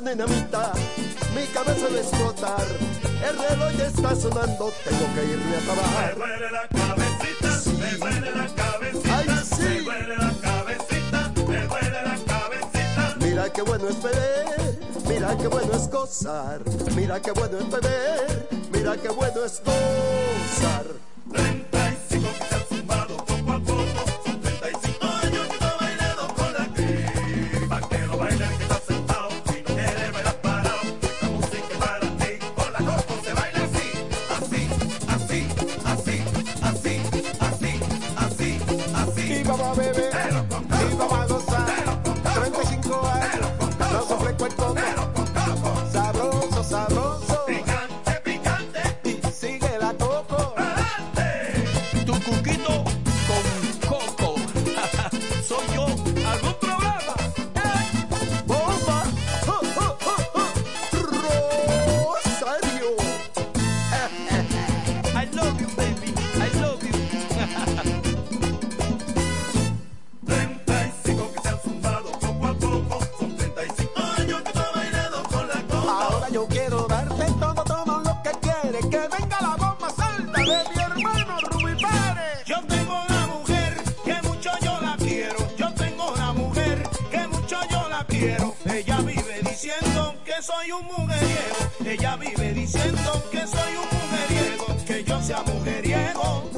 dinamita, mi cabeza va a explotar. El reloj ya está sonando, tengo que irme a trabajar. Me duele la cabecita, sí. me duele la cabecita, Ay, sí. me duele la cabecita, me duele la cabecita. Mira qué bueno es beber, mira qué bueno es gozar, mira qué bueno es beber, mira qué bueno es gozar. soy un mujeriego. Ella vive diciendo que soy un mujeriego, que yo sea mujeriego.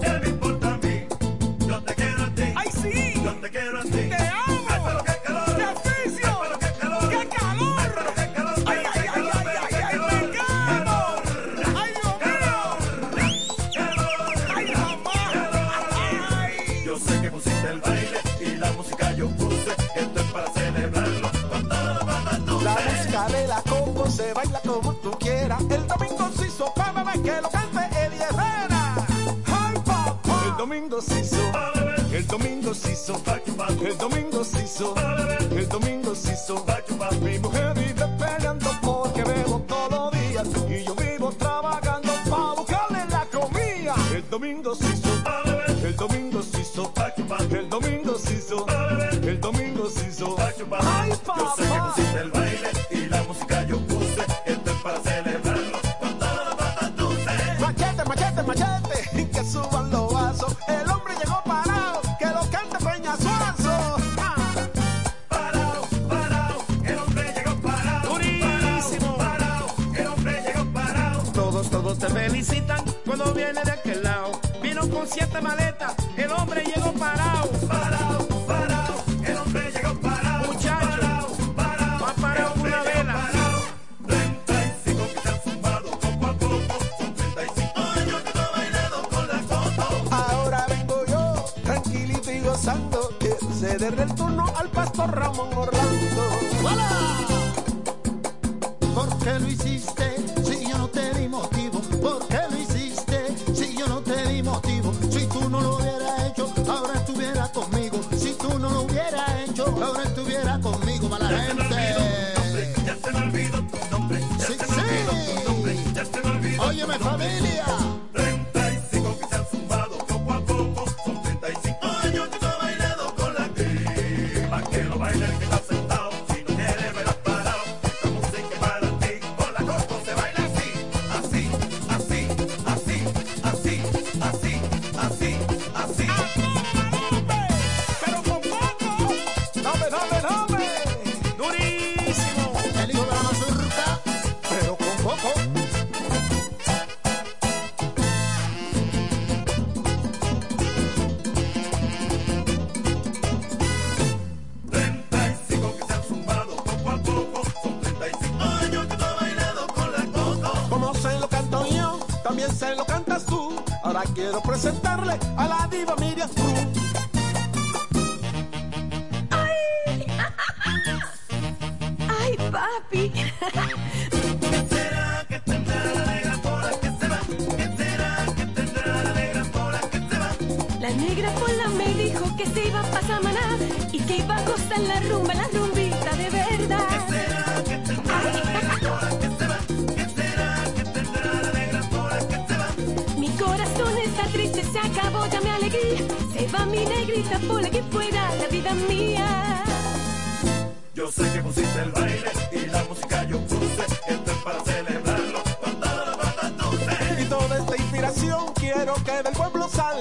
domingo se hizo, el domingo se hizo, el domingo se hizo, el domingo se hizo, mi mujer siete maletas,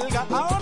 pueblo salga. Ahora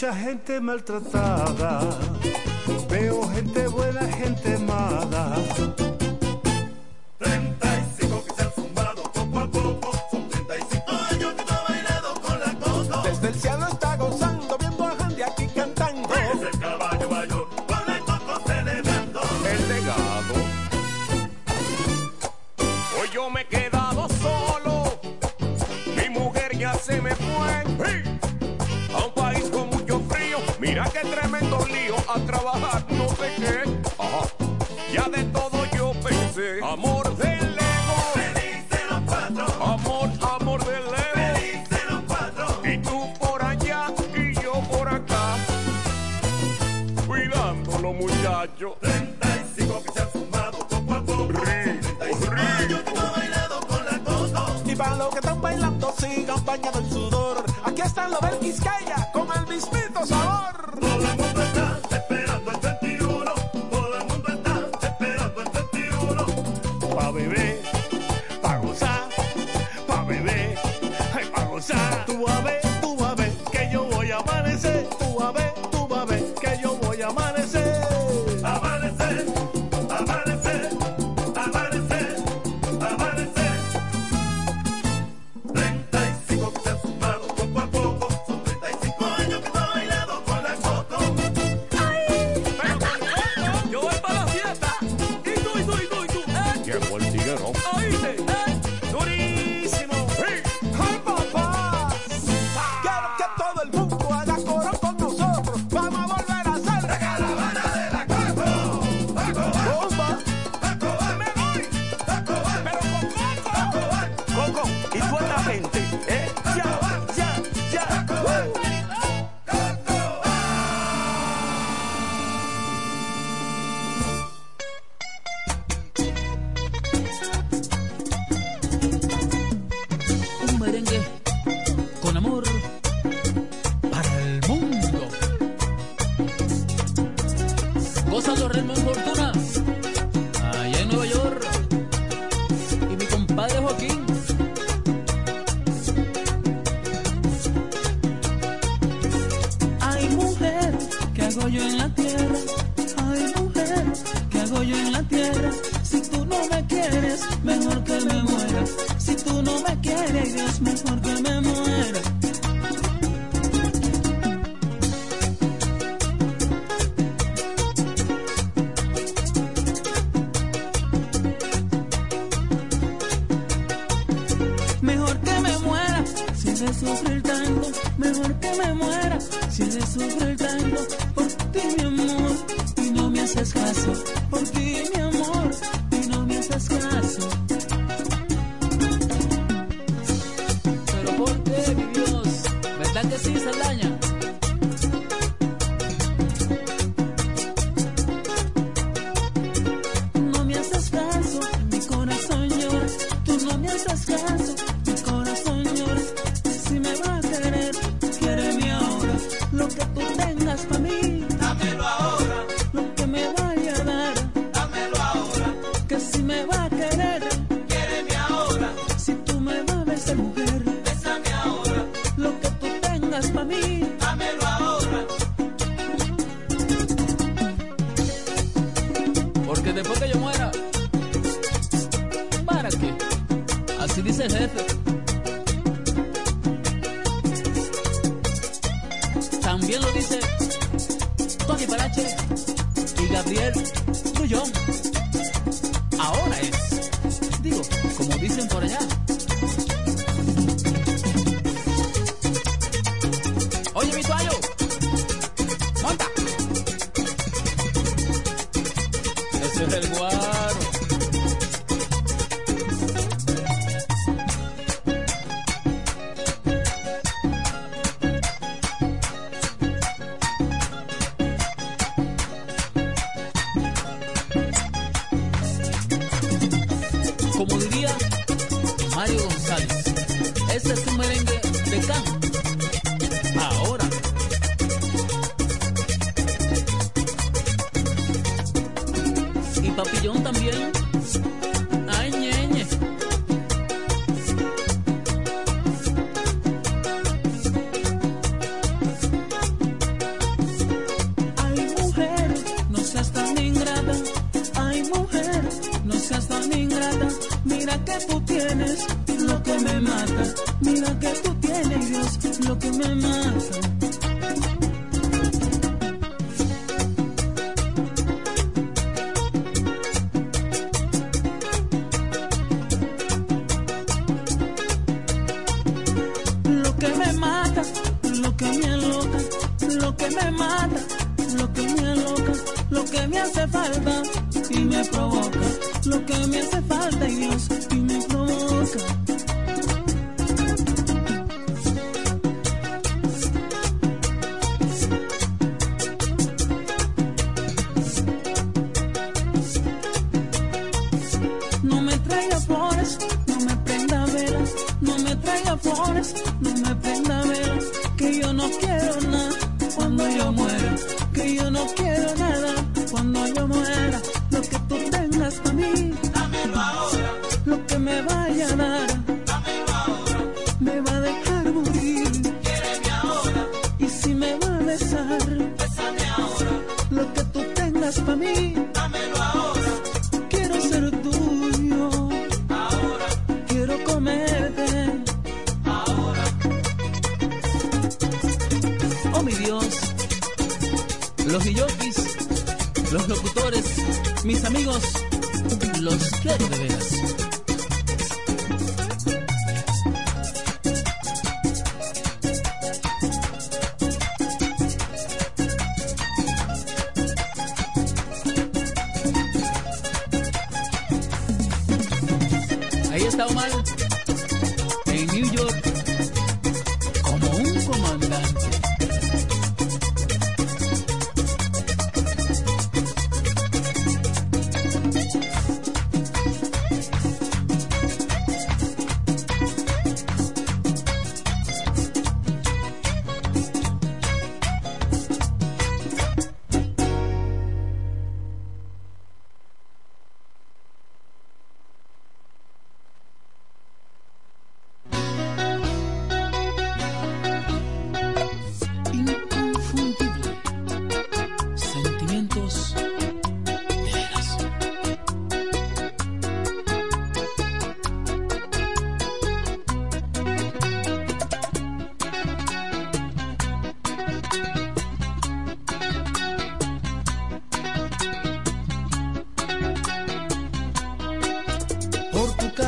mucha gente maltratada, veo gente buena, gente mala. bañado en sudor. Aquí están los Belkis después que yo muera, ¿para qué? Así dice el jefe. También lo dice Tony Parache y Gabriel Grullón. Ahora es.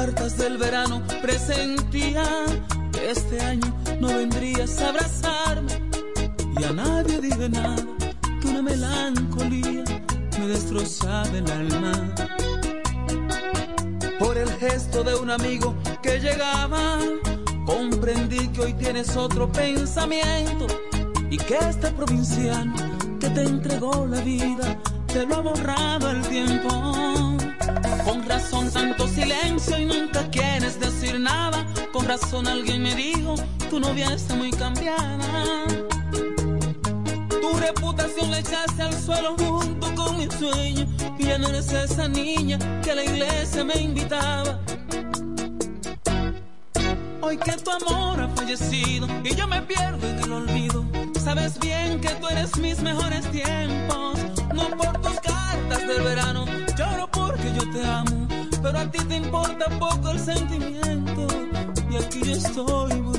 Cartas del verano presentía que este año no vendrías a abrazarme y a nadie dije nada que una melancolía me destrozaba el alma. Por el gesto de un amigo que llegaba, comprendí que hoy tienes otro pensamiento y que este provinciano que te entregó la vida te lo ha borrado el tiempo. Con razón tanto silencio y nunca quieres decir nada. Con razón alguien me dijo, tu novia está muy cambiada. Tu reputación la echaste al suelo junto con mi sueño. Y ya no eres esa niña que la iglesia me invitaba. Hoy que tu amor ha fallecido y yo me pierdo en el olvido. Sabes bien que tú eres mis mejores tiempos. No por tus cartas del verano, lloro porque yo te amo, pero a ti te importa poco el sentimiento y aquí yo estoy.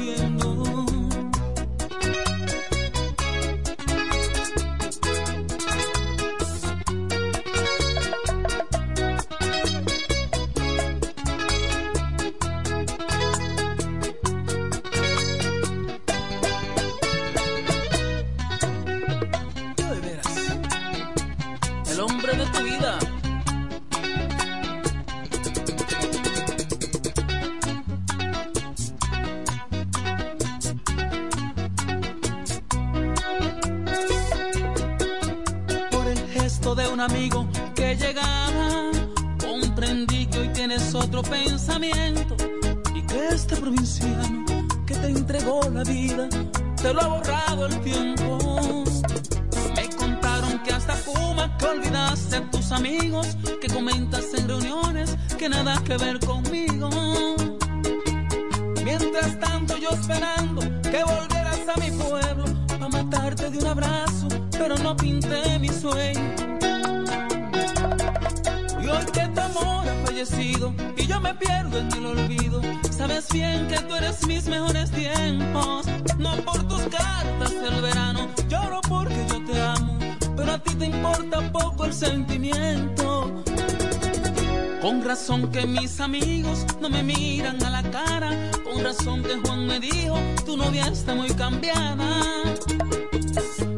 amigos no me miran a la cara, con razón que Juan me dijo, tu novia está muy cambiada.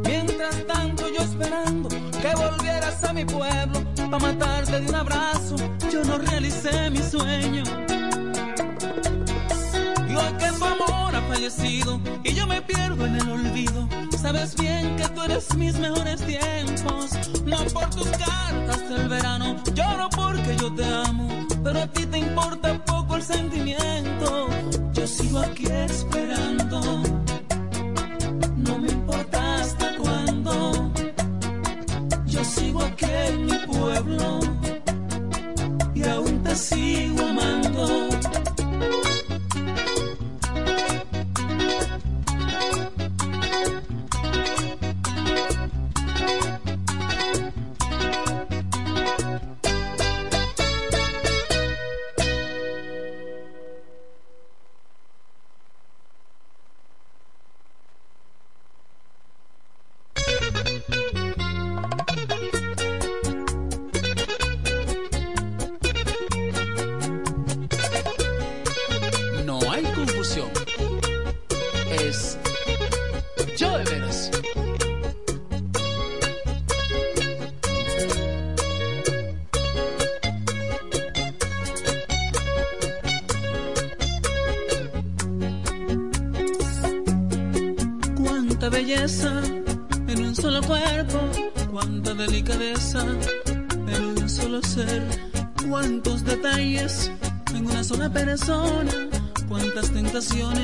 Mientras tanto yo esperando que volvieras a mi pueblo, pa' matarte de un abrazo, yo no realicé mi sueño. Y hoy que tu amor ha fallecido y yo me pierdo en el olvido, sabes bien que tú eres mis mejores días. es Yo de veras. Cuánta belleza en un solo cuerpo, cuánta delicadeza en un solo ser, cuántos detalles en una sola persona canciones.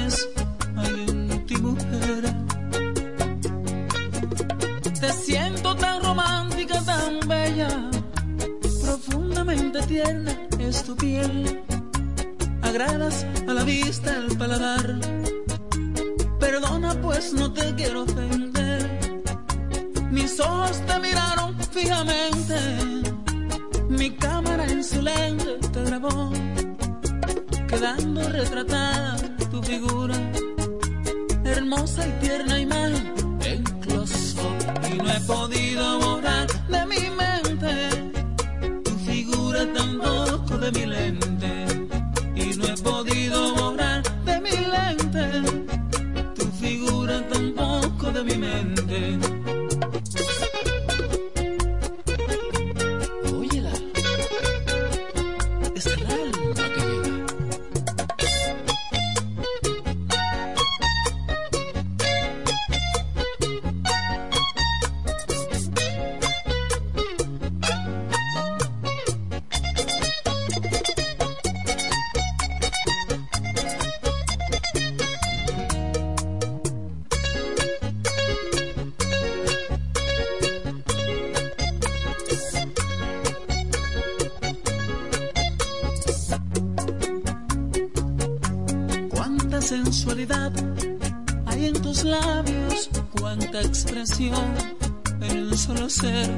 en un solo ser.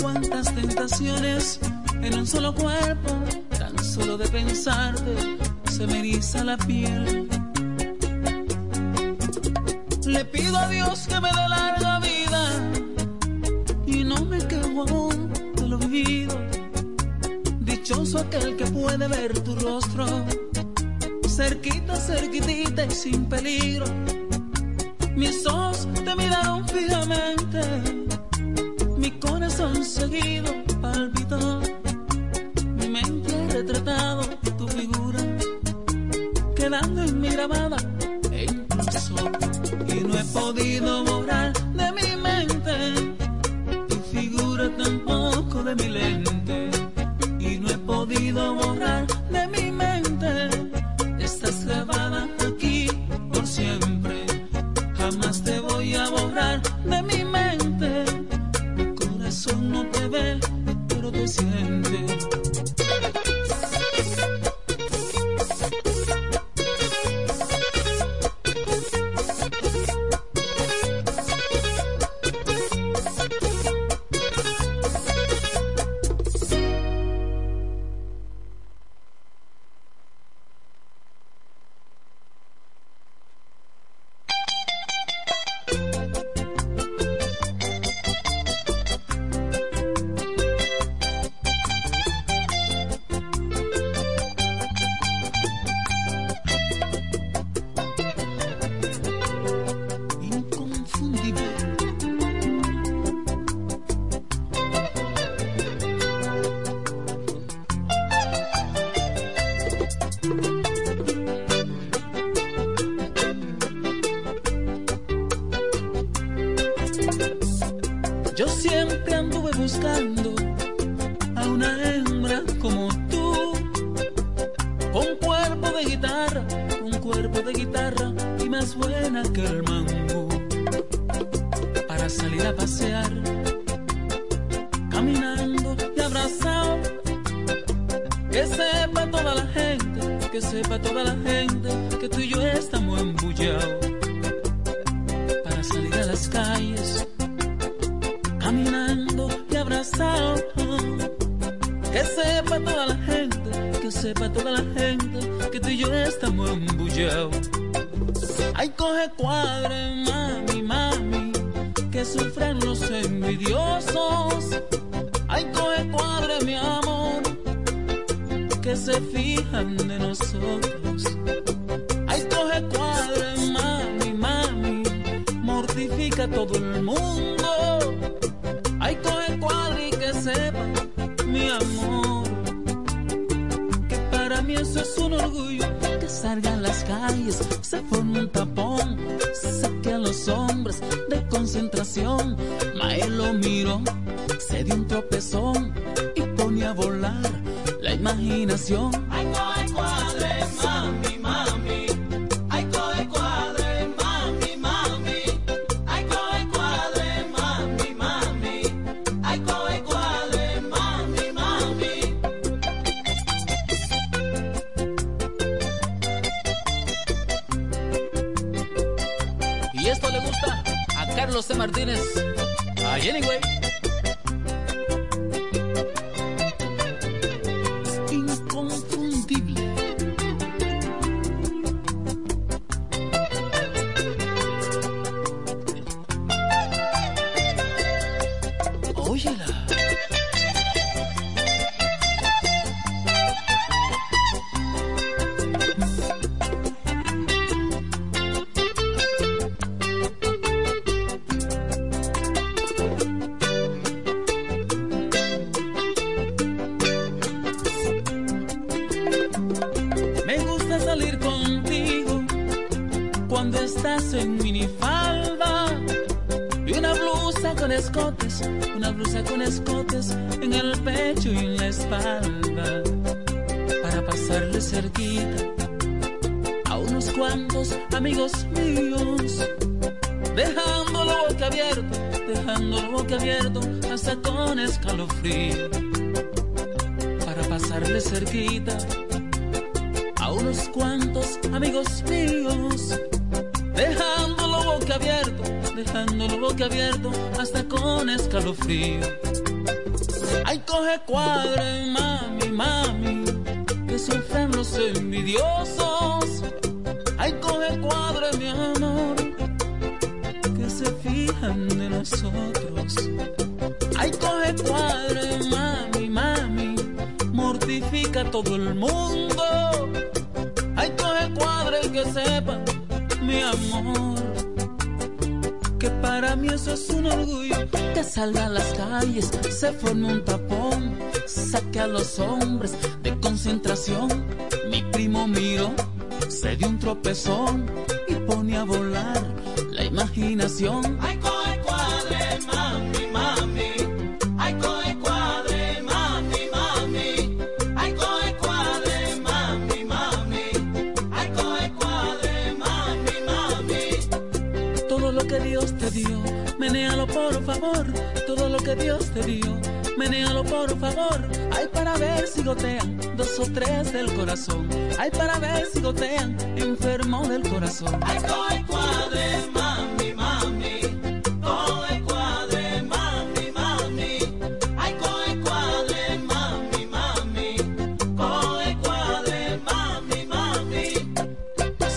Cuántas tentaciones en un solo cuerpo. Tan solo de pensarte se me eriza la piel. Siempre anduve buscando salga a las calles, se forma un tapón, saque a los hombres de concentración. Mi primo miró, se dio un tropezón y pone a volar la imaginación. te. Menéalo por favor, hay para ver si gotean dos o tres del corazón. Hay para ver si gotean enfermo del corazón. Ay, soy cuadre, mami, mami.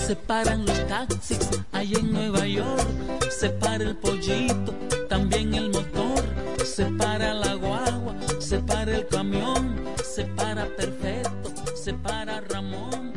Se paran los taxis ahí en Nueva York, se para el pollito el camión, se para perfecto, se para Ramón.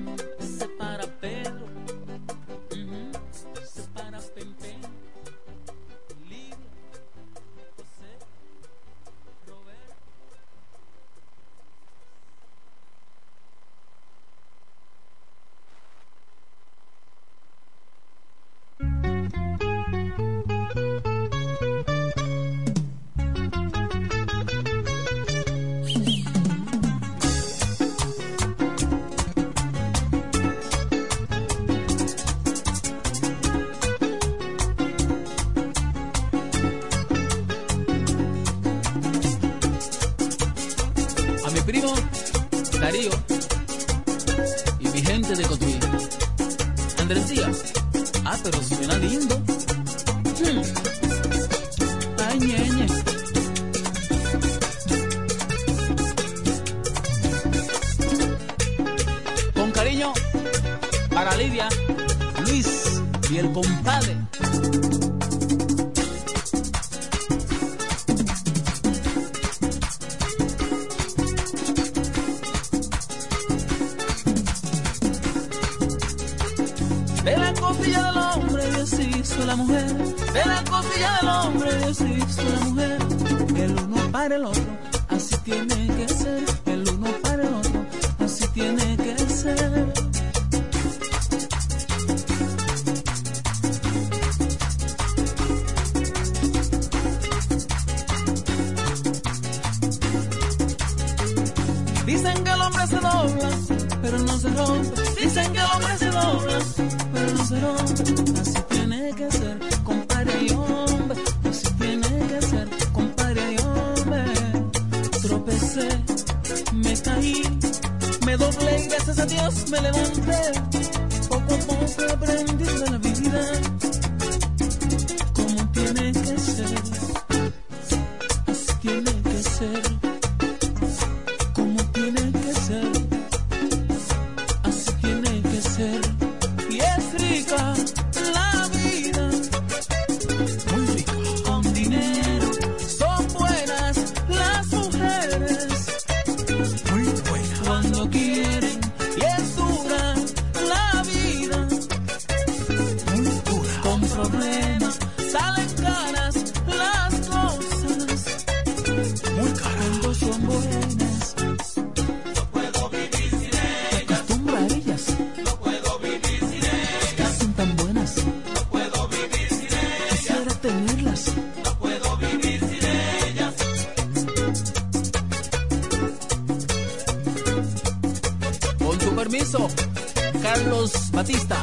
Carlos Batista.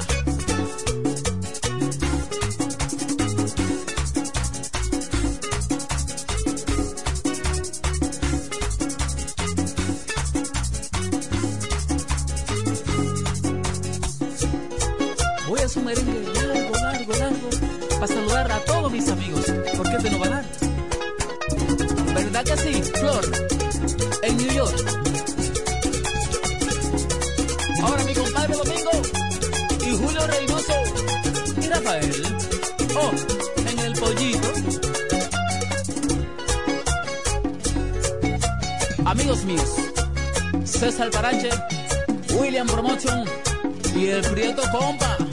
Voy a su merengue largo, largo, largo, para saludar a todos mis amigos, porque te no van a dar. ¿Verdad que sí, Flor? En New York. César Parache, William Promotion y el Prieto Compa.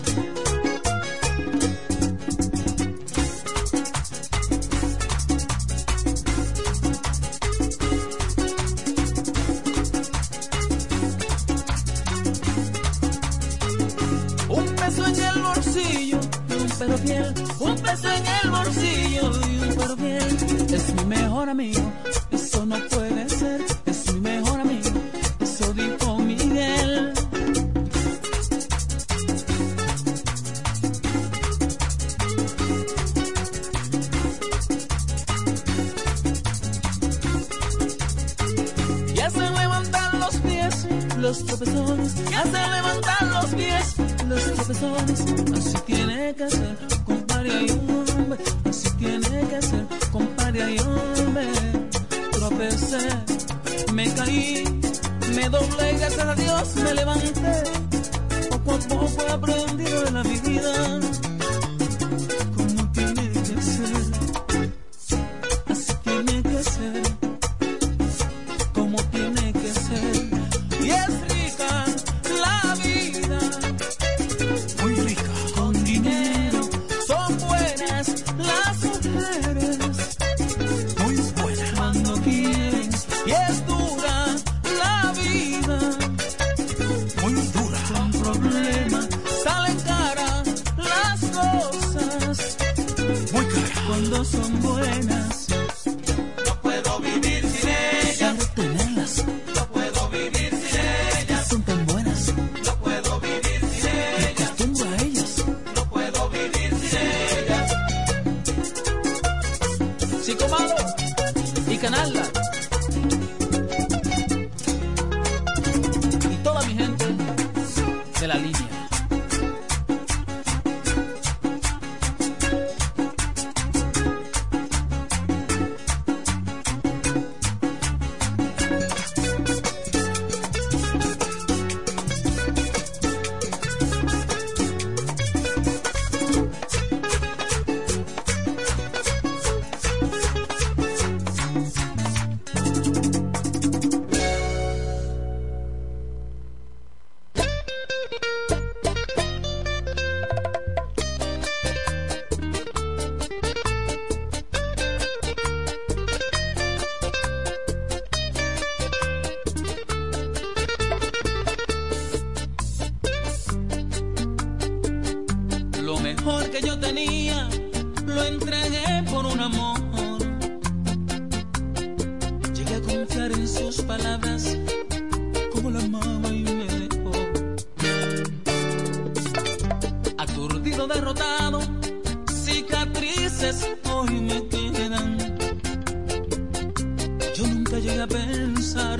podía pensar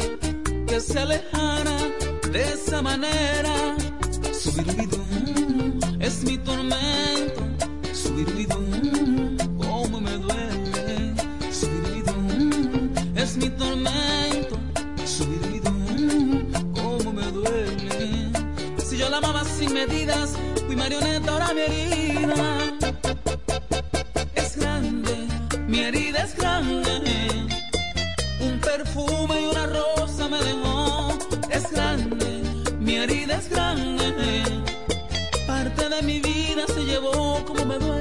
que se alejara de esa manera. Su virvidum es mi tormento, su virvidum, como me duele. Su virvidum es mi tormento, su virvidum, como me duele. Si yo la amaba sin medidas, fui marioneta, ahora mi herida. Es grande, mi herida es grande perfume y una rosa me dejó. Es grande, mi herida es grande. Parte de mi vida se llevó como me duele.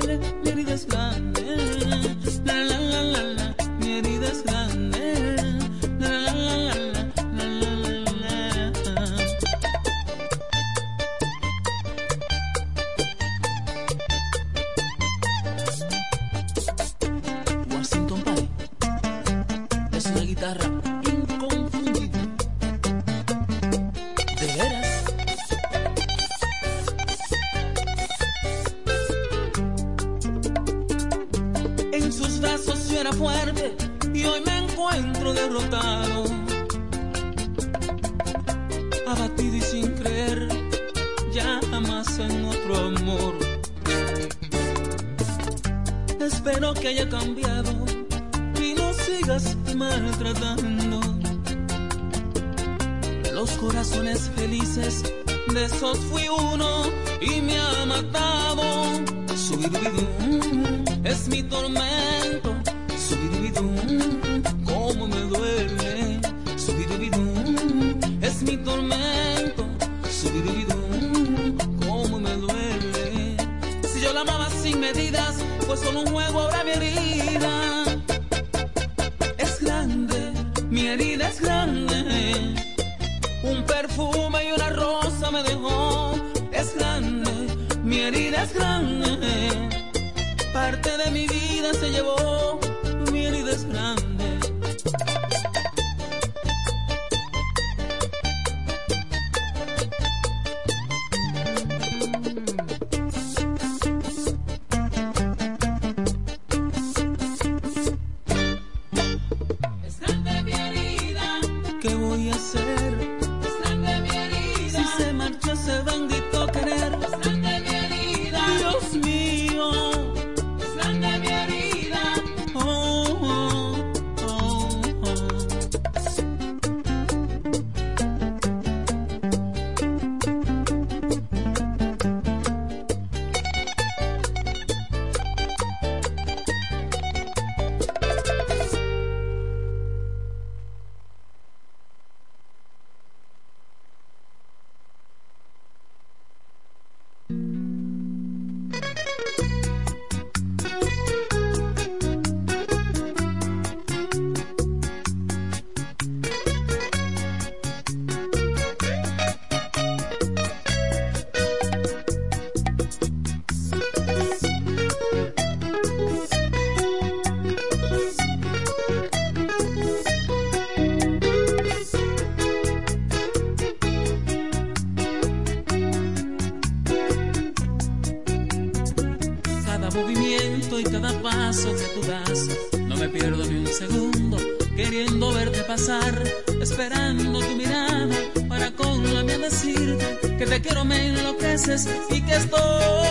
esperando tu mirada para con la mía decirte que te quiero me enloqueces y que estoy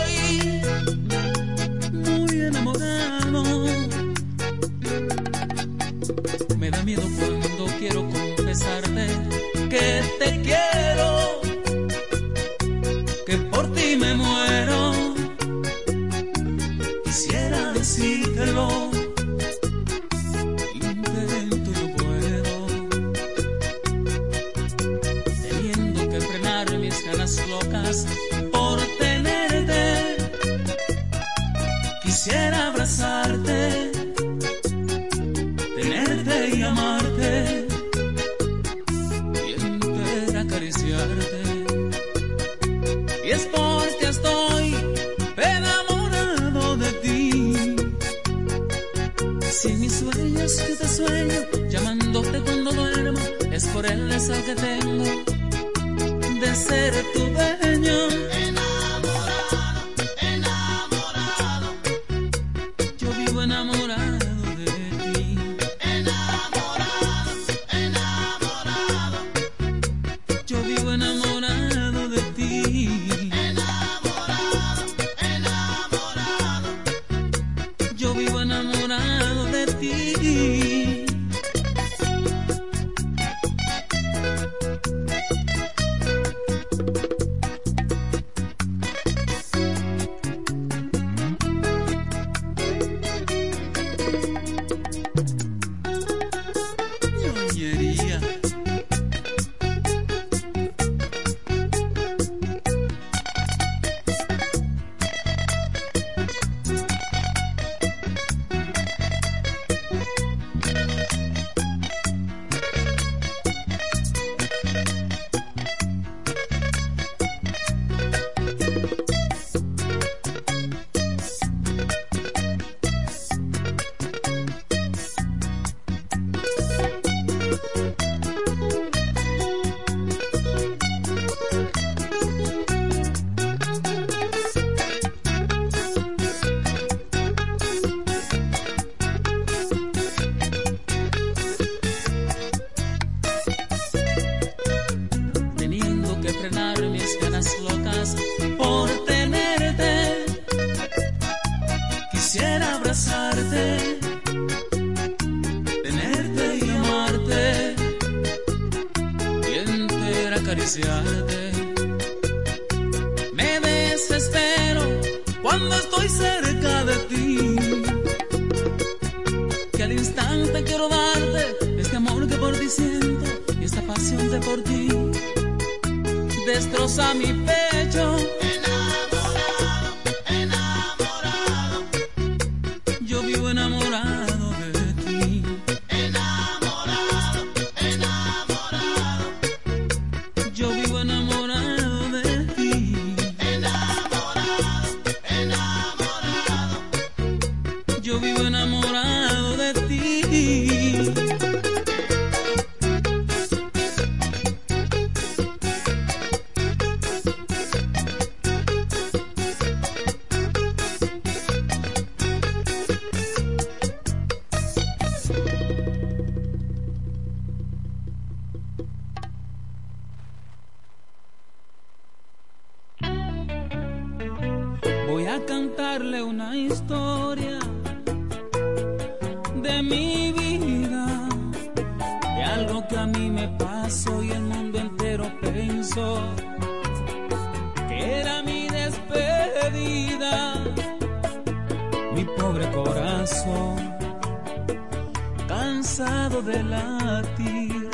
cansado de latir,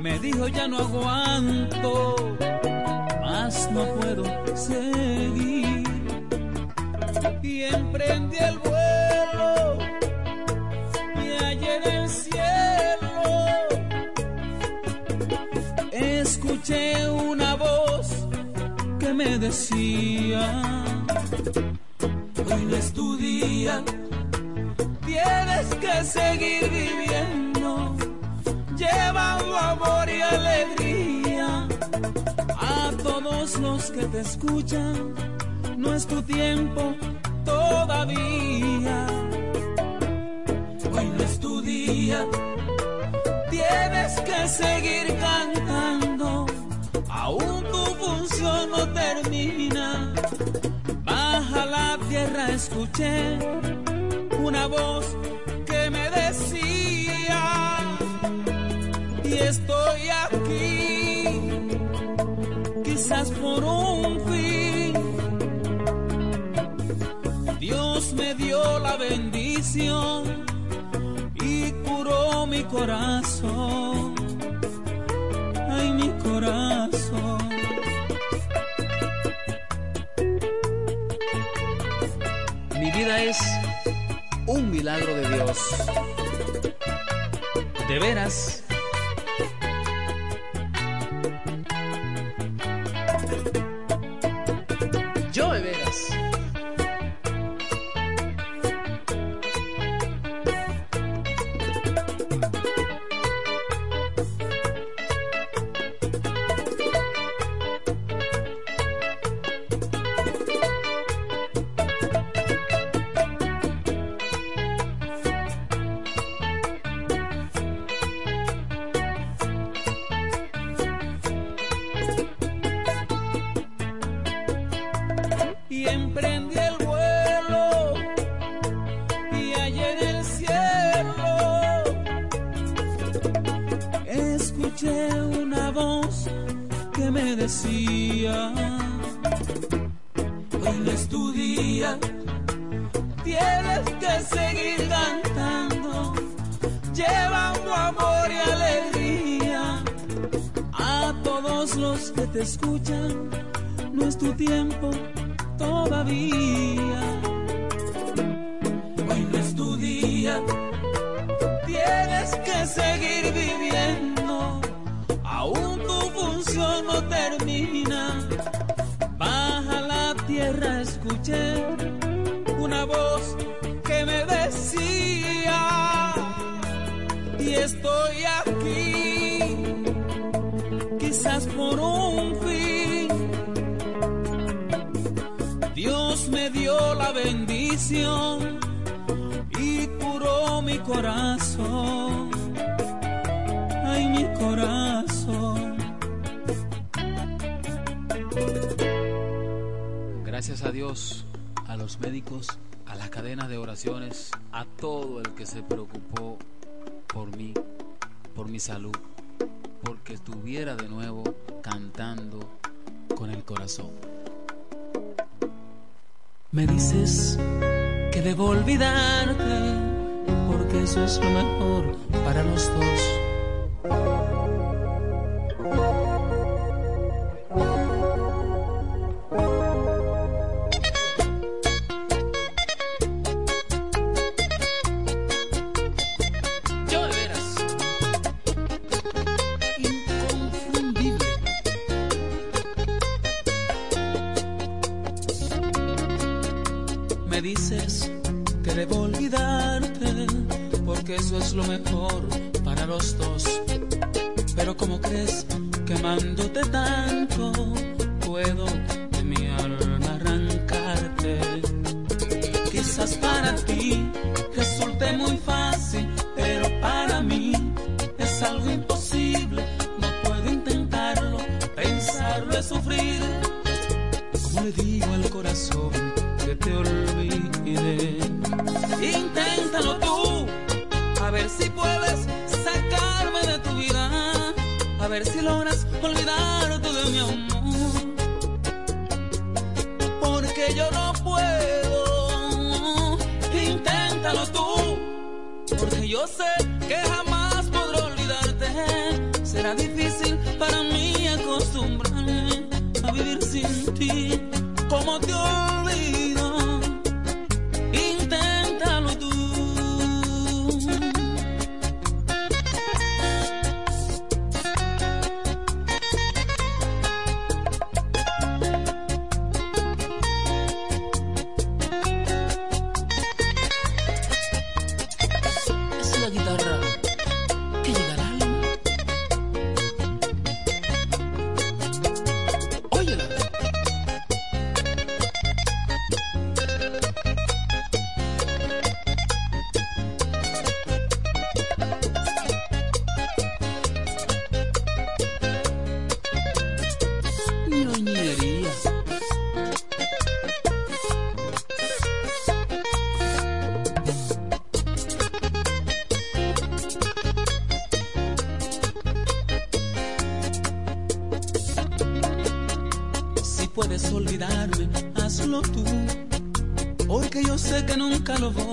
me dijo ya no aguanto más no puedo seguir. Y emprendí el vuelo y allá en el cielo escuché una voz que me decía, hoy no es tu día, tienes que seguir viviendo, llevando amor y alegría a todos los que te escuchan, no es tu tiempo todavía. Hoy no es tu día, tienes que seguir cantando, aún tu función no termina. Baja la tierra, escuché una voz que me decía, y estoy aquí quizás por un fin. Dios me dio la bendición y curó mi corazón. Ay, mi corazón. Mi vida es un milagro de Dios. De veras. los. nunca lo voy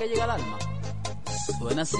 que llega al alma. Suena así.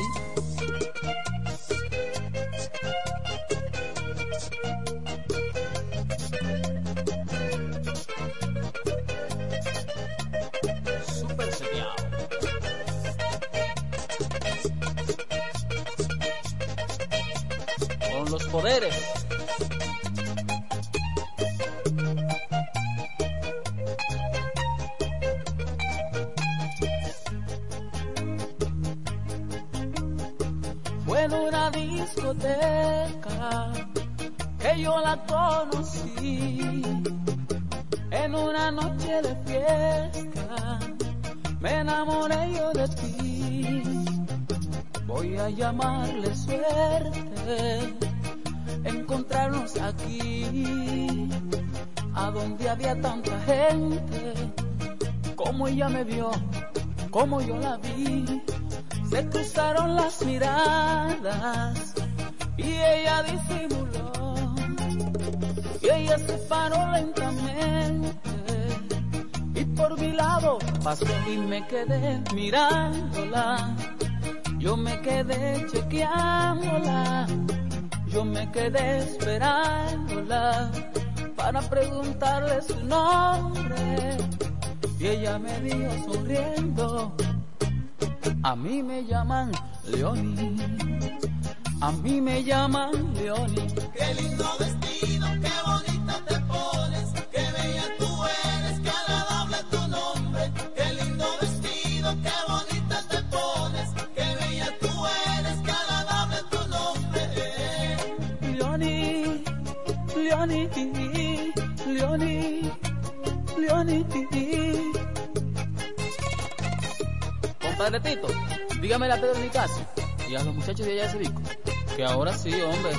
Que ahora sí, hombre.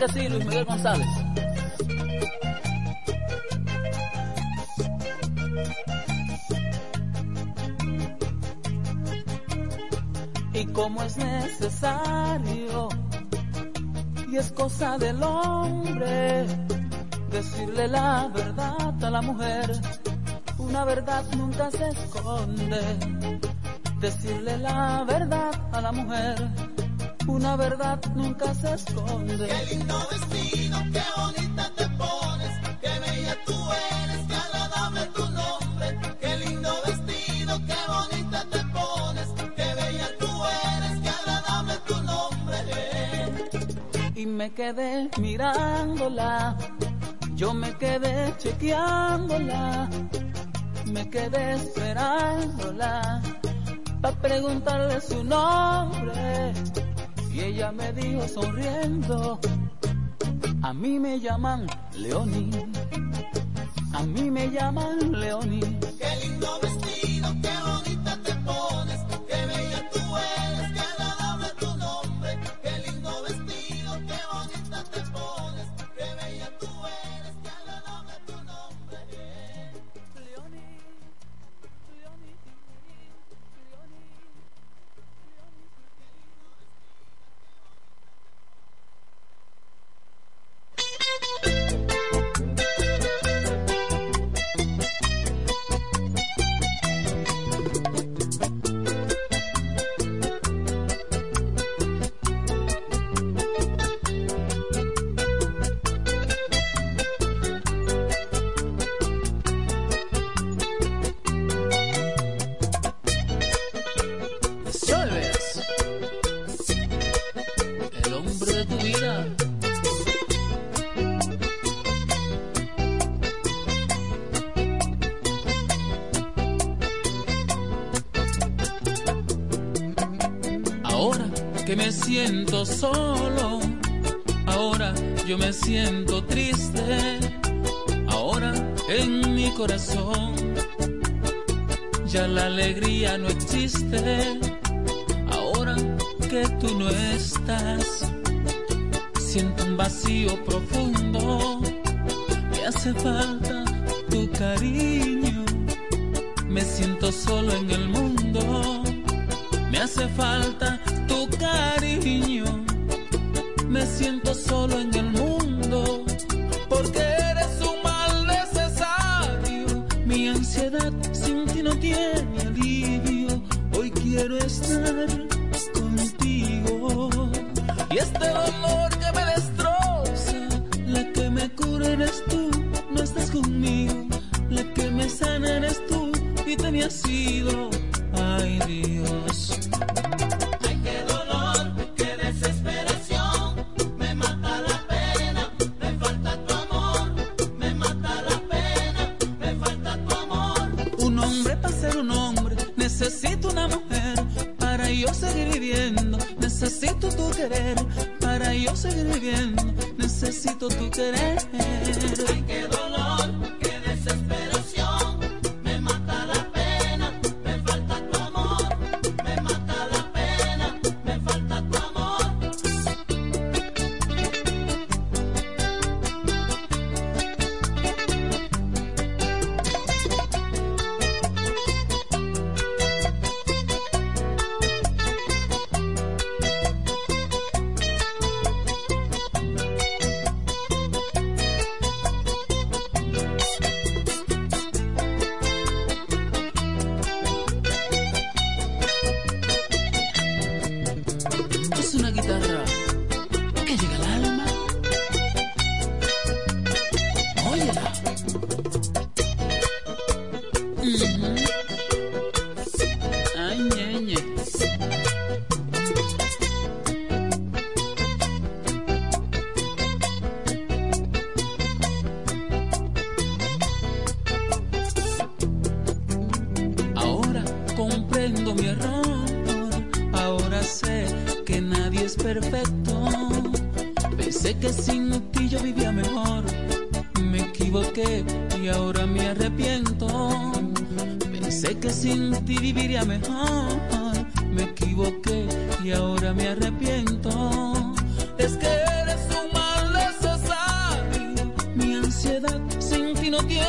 Que Luis Miguel González? Y como es necesario, y es cosa del hombre, decirle la verdad a la mujer, una verdad nunca se esconde. Decirle la verdad a la mujer, una verdad nunca se esconde. Qué lindo vestido, qué bonita te pones, qué bella tú eres, qué agradable tu nombre. Qué lindo vestido, qué bonita te pones, qué bella tú eres, qué agradable tu nombre. y me quedé mirándola, yo me quedé chequeándola, me quedé esperándola para preguntarle su nombre y ella me dijo sonriendo, a mí me llaman Leoni, a mí me llaman Leoni. Solo, ahora yo me siento triste, ahora en mi corazón ya la alegría no existe. que sin ti yo vivía mejor. Me equivoqué y ahora me arrepiento. Pensé que sin ti viviría mejor. Me equivoqué y ahora me arrepiento. Es que eres un mal necesario. Mi ansiedad sin ti no tiene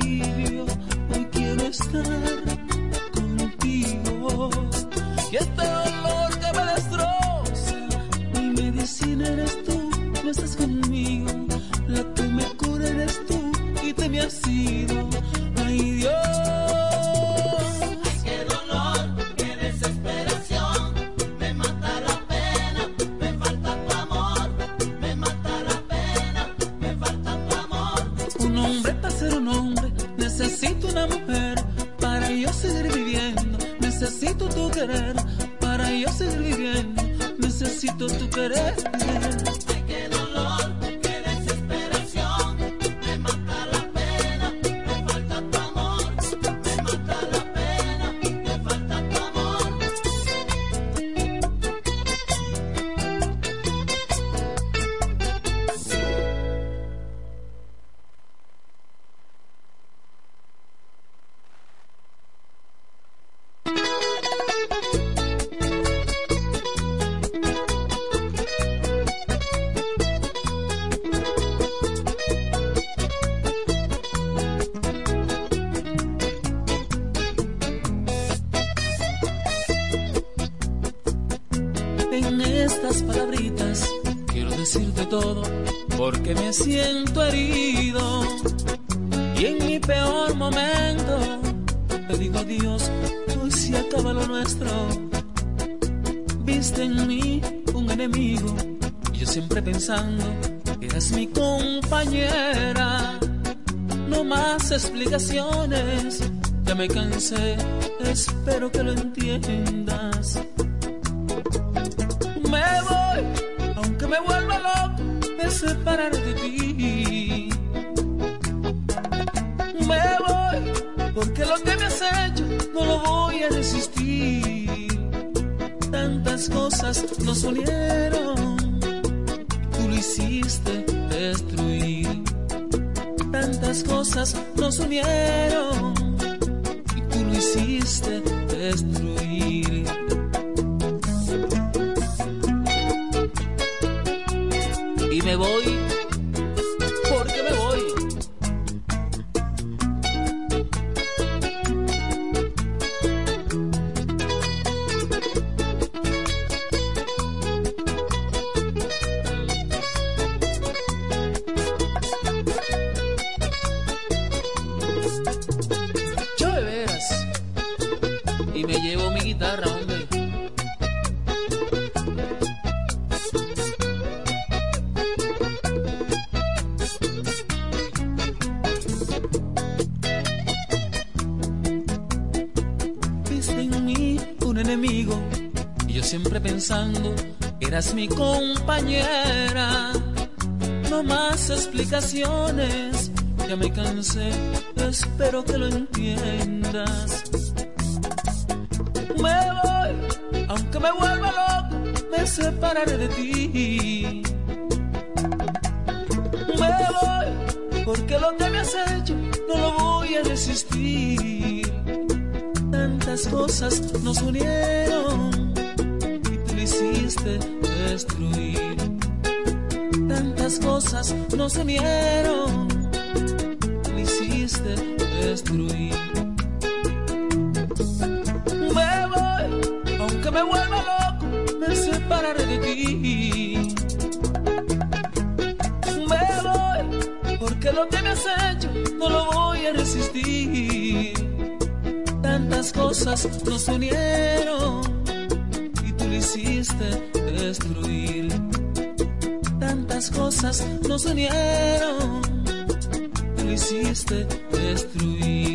alivio. Hoy quiero estar estás conmigo, la que me cura eres tú y te me hacía. explicaciones, ya me cansé, espero que lo entiendas. Me voy, aunque me vuelva loco de separar de ti. Me voy, porque lo que me has hecho no lo voy a resistir. Tantas cosas nos unieron ya me cansé, espero que lo entiendas. Me voy, aunque me vuelva loco, me separaré de ti. Me voy, porque lo que me has hecho no lo voy a resistir. Tantas cosas nos unieron las cosas no se vieron, me hiciste destruir. Me voy, aunque me vuelva loco, me separaré de ti. Me voy, porque lo que me has hecho no lo voy a resistir. Tantas cosas nos unieron y tú lo hiciste destruir las cosas nos dañaron, lo hiciste destruir.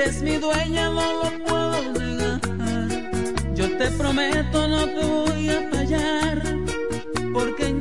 eres mi dueña, no lo puedo negar. Yo te prometo, no te voy a fallar, porque en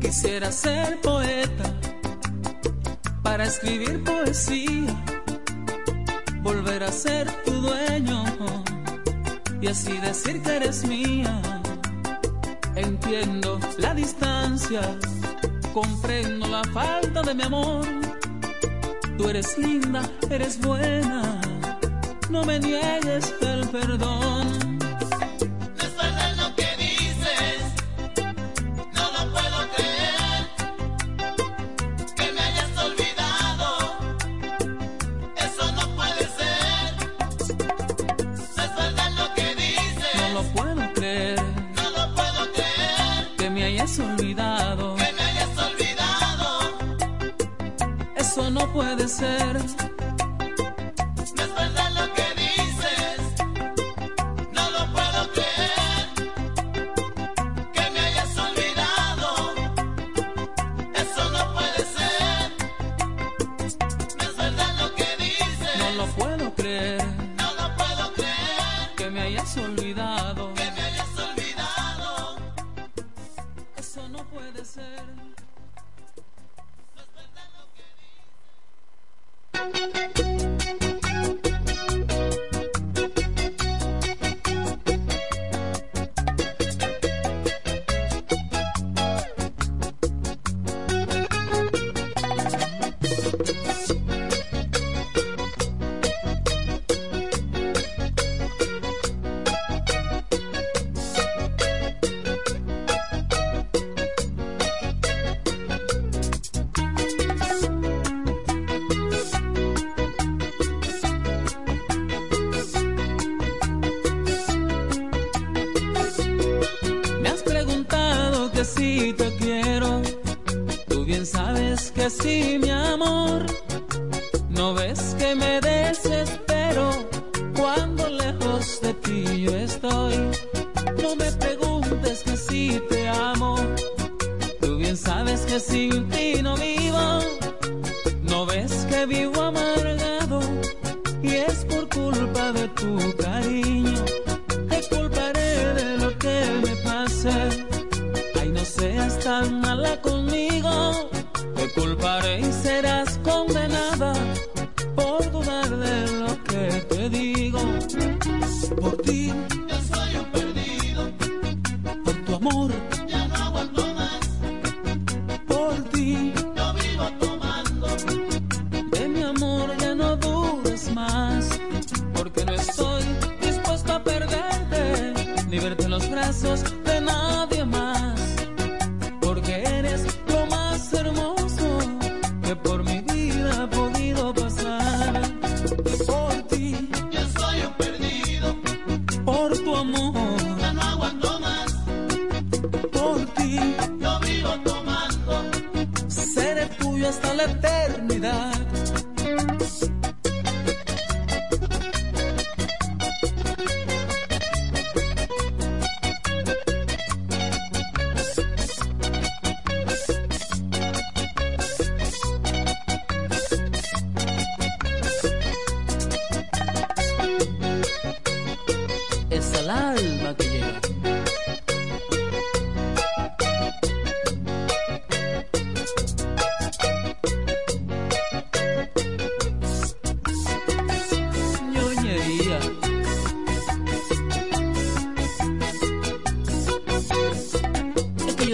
Quisiera ser poeta para escribir poesía, volver a ser tu dueño y así decir que eres mía. Entiendo la distancia, comprendo la falta de mi amor. Tú eres linda, eres buena, no me niegues el perdón. ser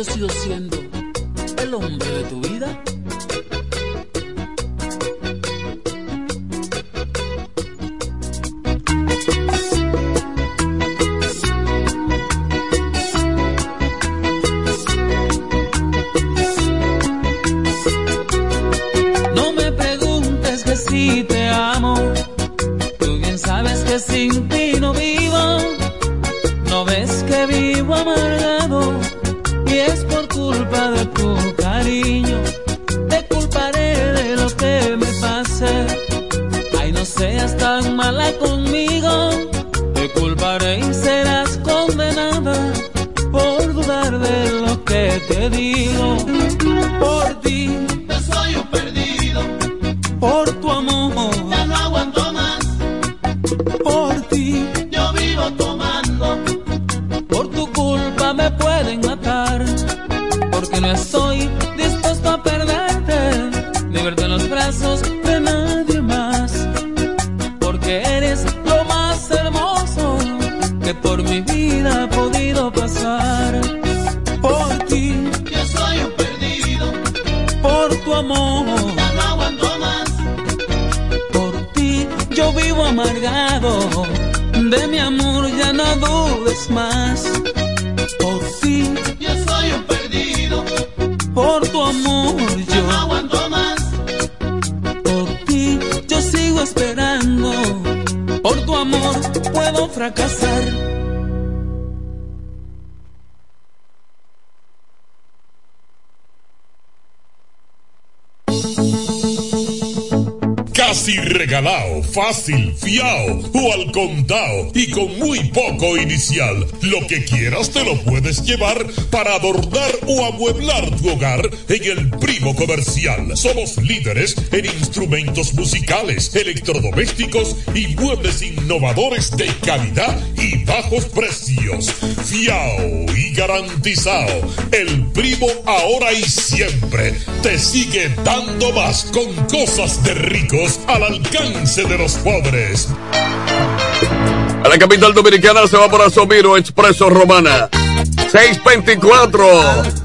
yo sigo siendo el hombre de tu vida. Lo que quieras te lo puedes llevar para adornar o amueblar tu hogar en el primo comercial. Somos líderes en instrumentos musicales, electrodomésticos y muebles innovadores de calidad y bajos precios. Fiao y garantizado. El primo ahora y siempre te sigue dando más con cosas de ricos al alcance de los pobres capital dominicana se va para Somiro, Expreso Romana. 624.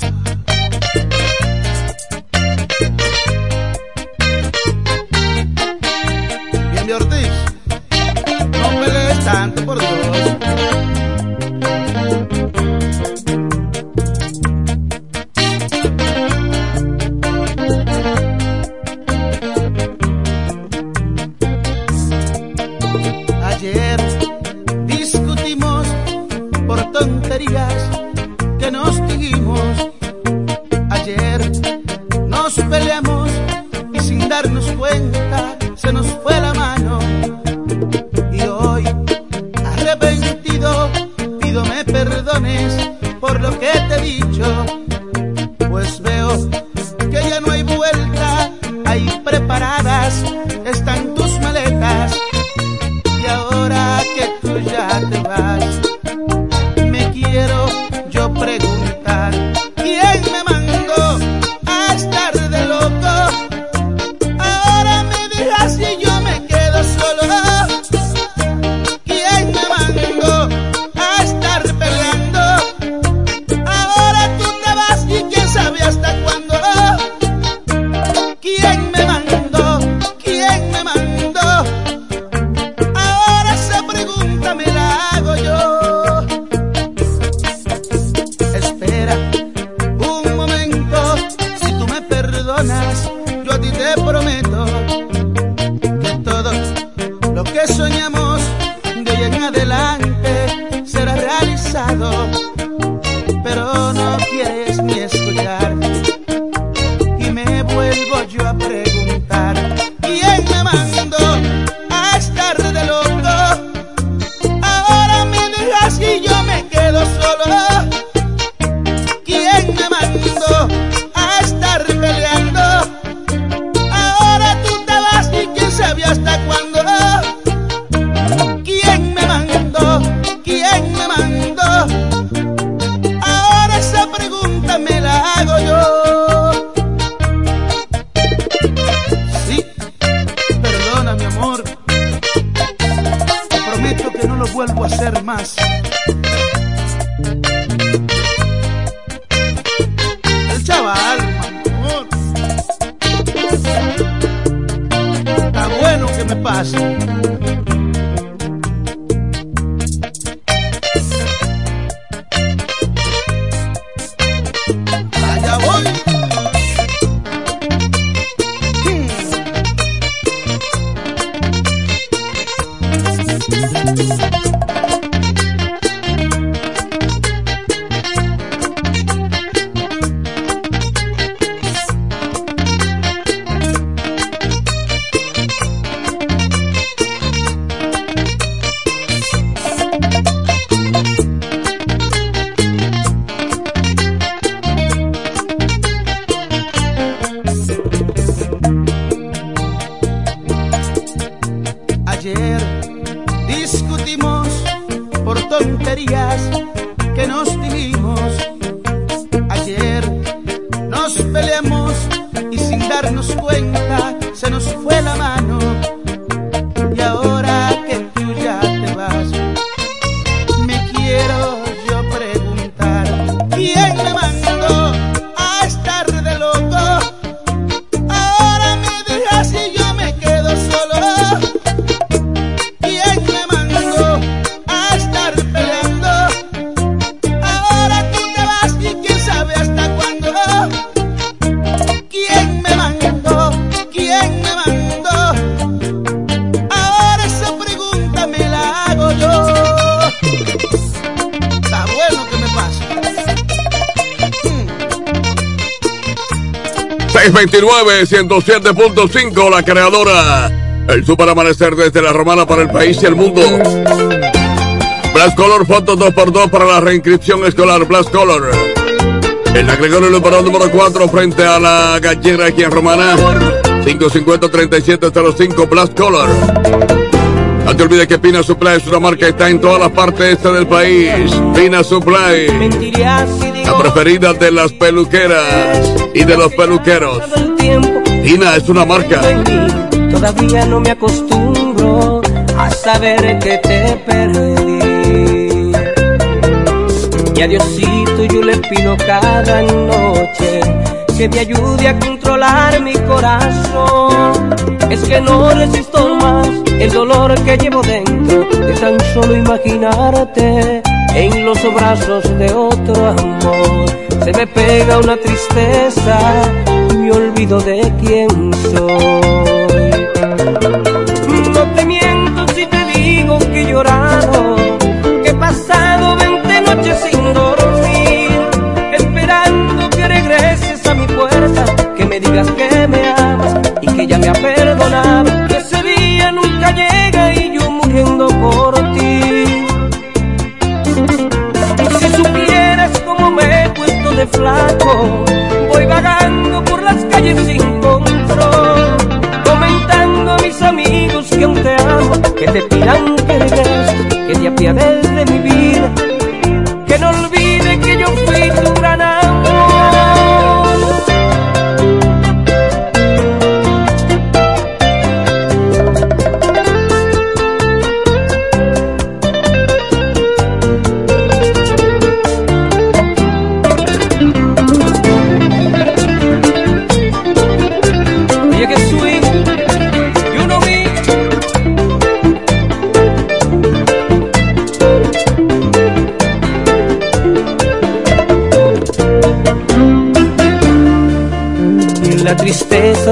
629-107.5, la creadora. El super amanecer desde la romana para el país y el mundo. Blast Color, fotos 2x2 para la reinscripción escolar. Blast Color. El agregado número número 4 frente a la gallera aquí en Romana. 550-3705 Blast Color. No te olvides que Pina Supply es una marca que está en todas las partes este del país. Pina Supply. La preferida de las peluqueras y de los peluqueros. Pina es una marca. Todavía no me acostumbro a saber que te perdí. Y a Diosito yo le pido cada noche que me ayude a controlar mi corazón. Es que no resisto más el dolor que llevo dentro de tan solo imaginarte en los brazos de otro amor. Se me pega una tristeza me olvido de quién soy. Regreses, que te apiades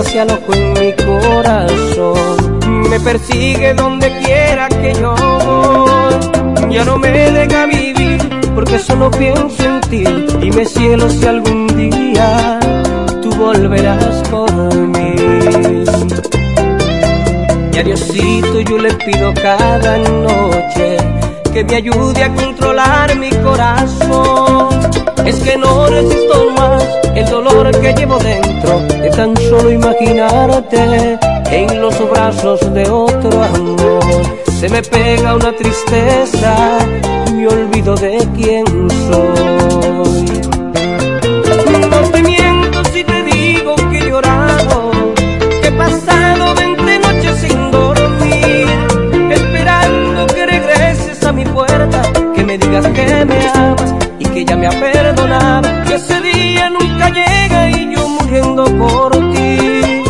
se alojó en mi corazón, me persigue donde quiera que yo voy. Ya no me deja vivir porque solo pienso en ti y me cielo si algún día tú volverás por mí. Y a Diosito yo le pido cada noche que me ayude a controlar mi corazón. Es que no resisto más el dolor que llevo dentro de tan solo imaginarte en los brazos de otro amor. Se me pega una tristeza, me olvido de quién soy. No te miento si te digo que he llorado, que he pasado 20 noches sin dormir, esperando que regreses a mi puerta, que me digas que me amas que ya me ha perdonado. Que ese día nunca llega y yo muriendo por ti.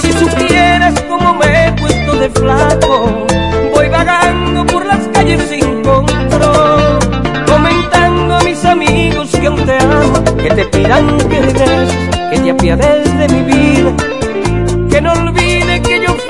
Si supieras cómo me he puesto de flaco, voy vagando por las calles sin control, comentando a mis amigos que te amo, que te pidan que regreses, que te apiades de mi vida, que no olvide que yo fui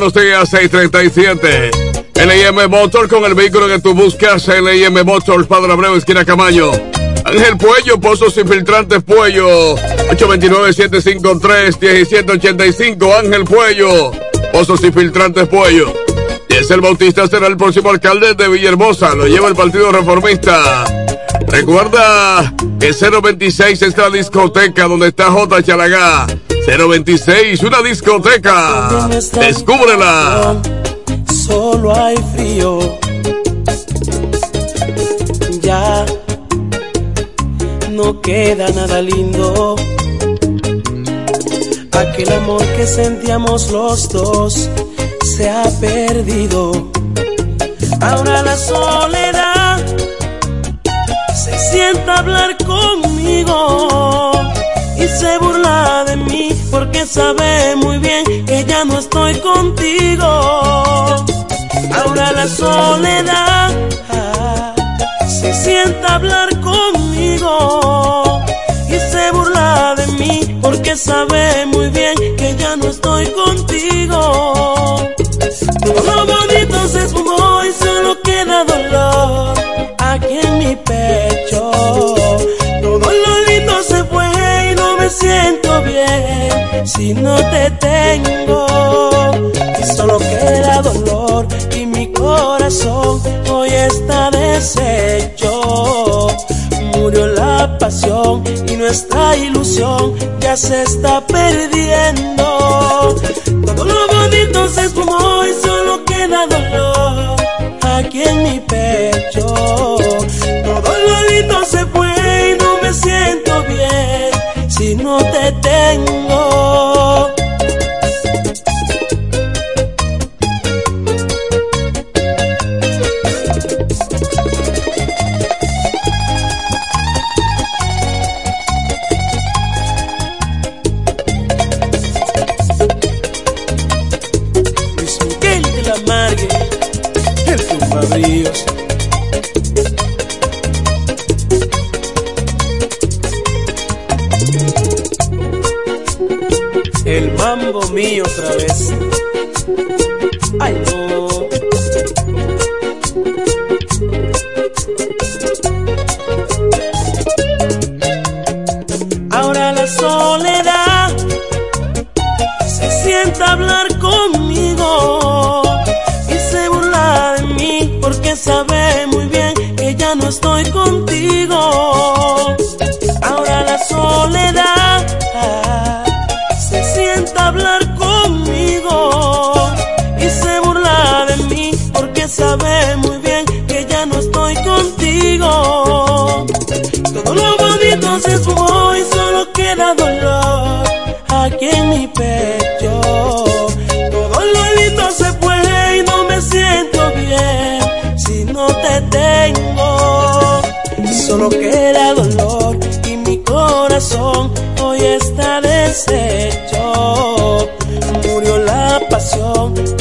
buenos días, 637. LIM Motor con el vehículo que tú buscas. LIM Motors, Padre Abreu, esquina Camayo. Ángel Puello, Pozos Infiltrantes Puello. 829-753-1785. Ángel Puello, Pozos Infiltrantes Puello. Y es el Bautista será el próximo alcalde de Villahermosa. Lo lleva el Partido Reformista. Recuerda que 026 es la discoteca donde está J. Chalagá. 026, una discoteca. Descúbrela. Solo hay frío. Ya no queda nada lindo. Aquel amor que sentíamos los dos se ha perdido. Ahora la soledad se sienta hablar conmigo y se burla de porque sabe muy bien que ya no estoy contigo. Ahora la soledad se sienta a hablar conmigo y se burla de mí porque sabe muy bien que ya si no te tengo. Y solo queda dolor y mi corazón hoy está deshecho. Murió la pasión y nuestra ilusión ya se está perdiendo. Todo lo bonito se esfumó y solo queda dolor aquí en mi pecho. Todo lo lindo se no te tengo.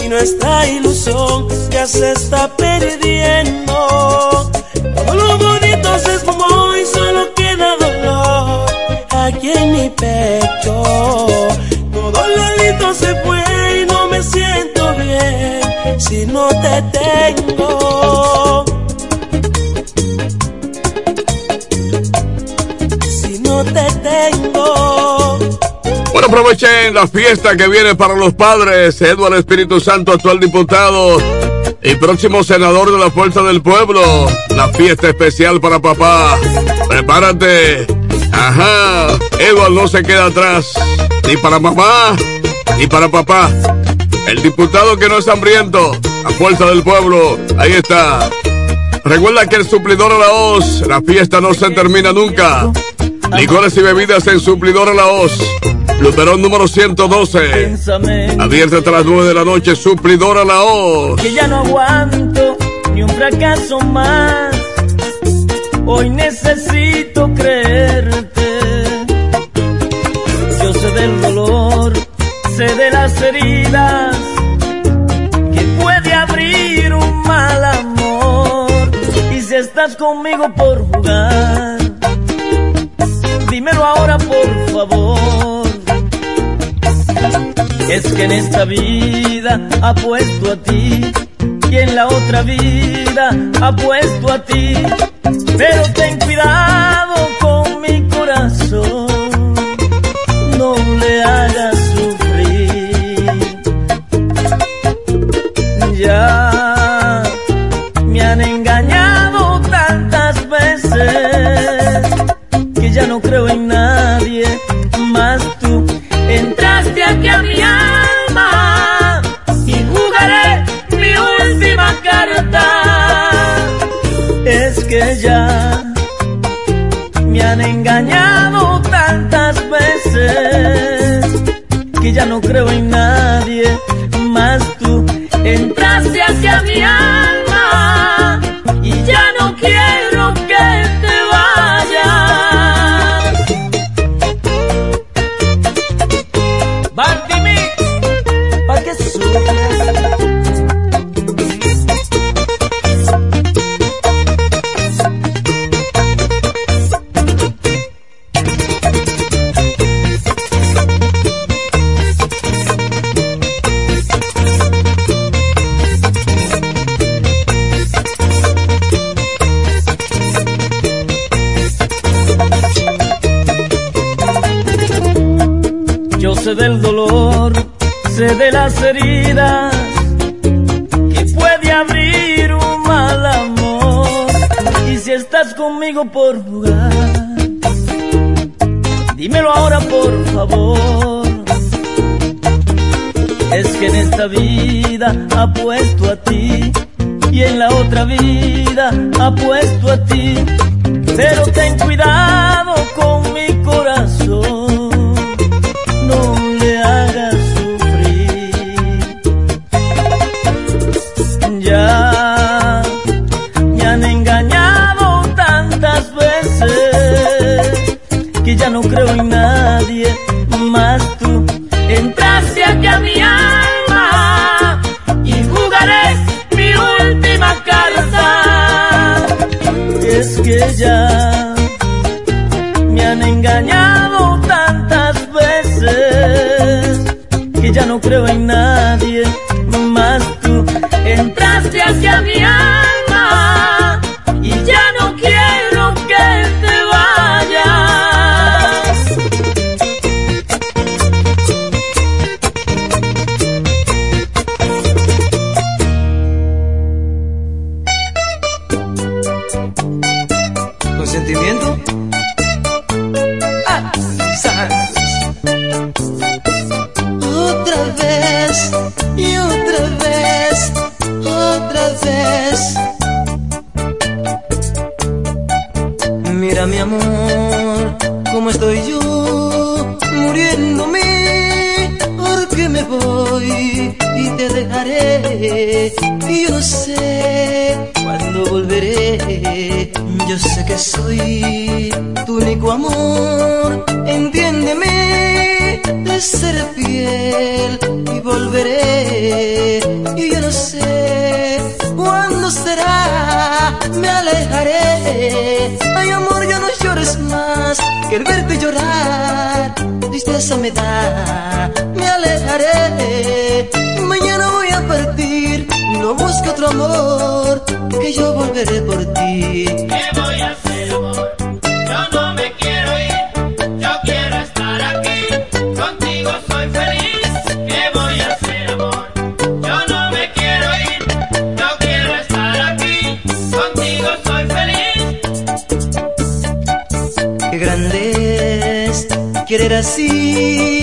Nuestra ilusión ya se está perdiendo. Todo lo bonito se esfumó y solo queda dolor aquí en mi pecho. Todo lo lindo se fue y no me siento bien si no te tengo. Aprovechen la fiesta que viene para los padres. Eduardo Espíritu Santo, actual diputado y próximo senador de la Fuerza del Pueblo. La fiesta especial para papá. Prepárate. Ajá. Eduardo no se queda atrás. Ni para mamá, ni para papá. El diputado que no es hambriento. La Fuerza del Pueblo. Ahí está. Recuerda que el suplidor a la hoz, la fiesta no se termina nunca. Licores y bebidas en suplidor a la hoz. Luperón número 112. Abierta hasta las 9 de la noche, suplidor a la hoz. que ya no aguanto ni un fracaso más. Hoy necesito creerte. Yo sé del dolor, sé de las heridas que puede abrir un mal amor. Y si estás conmigo por jugar, Es que en esta vida apuesto a ti y en la otra vida apuesto a ti. Pero ten cuidado no creo en nadie más tú. Entraste hacia mi alma apuesto a ti y en la otra vida apuesto soy tu único amor, entiéndeme de ser fiel y volveré. Y yo no sé cuándo será, me alejaré. Ay amor, ya no llores más, que verte llorar, tristeza me da, me alejaré. Mañana voy a partir, no busco otro amor, que yo volveré por ti. ¿Qué voy a hacer, amor? Yo no me quiero ir, yo quiero estar aquí. Contigo soy feliz. ¿Qué voy a hacer, amor? Yo no me quiero ir, yo quiero estar aquí. Contigo soy feliz. Qué grande es querer así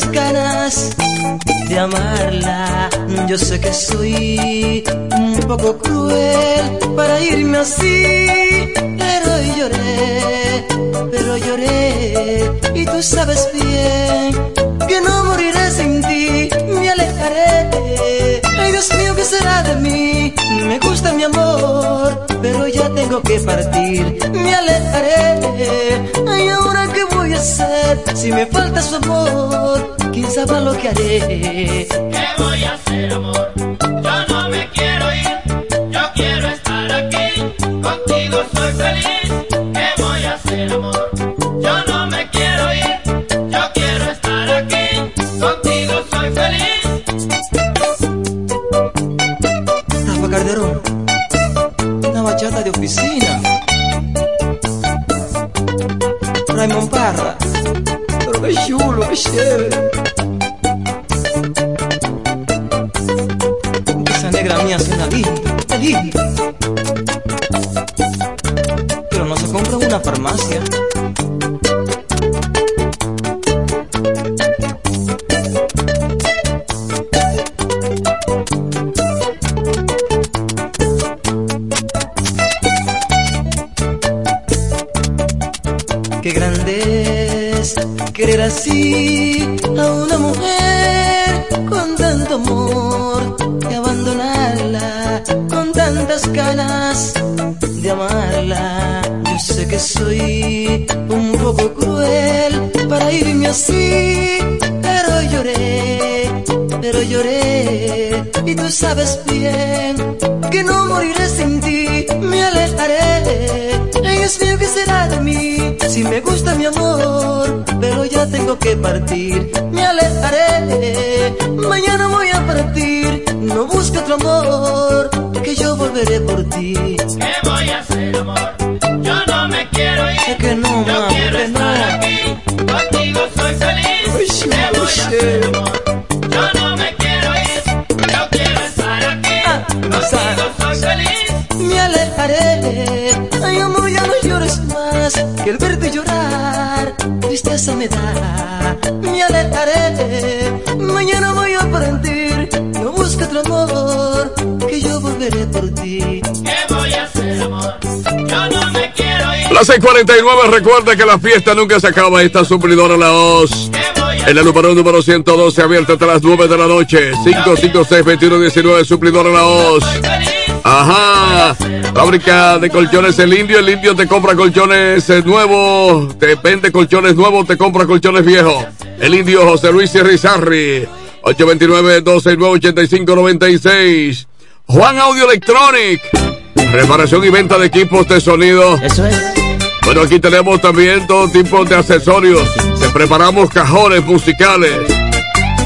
ganas de amarla. Yo sé que soy un poco cruel para irme así, pero lloré, pero lloré y tú sabes bien que no moriré sin ti, me alejaré. Ay Dios mío, ¿qué será de mí? Me gusta mi amor, pero ya tengo que partir, me alejaré. Ay, ahora qué voy a hacer si me falta su amor, quién sabe lo que haré. ¿Qué voy a hacer, amor? Yo no me quiero ir, yo quiero estar aquí. Contigo soy feliz. ¿Qué Raymond Pero qué chulo, qué chévere. Esa negra mía suena linda, linda. Pero no se compra en una farmacia. Tengo que partir, me alejaré. Mañana voy a partir, no busque otro amor, que yo volveré por ti. ¿Qué voy a hacer, amor? Yo no me quiero ir. Que no, Yo quiero que estar no. aquí. Contigo soy feliz. Uy, ¿Qué voy a hacer, amor? Yo no me quiero ir. Yo quiero estar aquí. Contigo soy feliz. me alejaré. Ay, amor, ya no llores más, que el verte llorar, tristeza me da. 11.49, recuerda que la fiesta nunca se acaba. Esta suplidora La En el número número 112, abierta hasta las 9 de la noche. 556-2119, suplidora La Oz. Ajá. Fábrica de colchones El Indio. El Indio te compra colchones eh, nuevos. Te vende colchones nuevos, te compra colchones viejos. El Indio José Luis Rizarri. 829-269-8596. Juan Audio Electronic. Reparación y venta de equipos de sonido. Eso es. Bueno, aquí tenemos también todo tipo de accesorios. Te preparamos cajones musicales.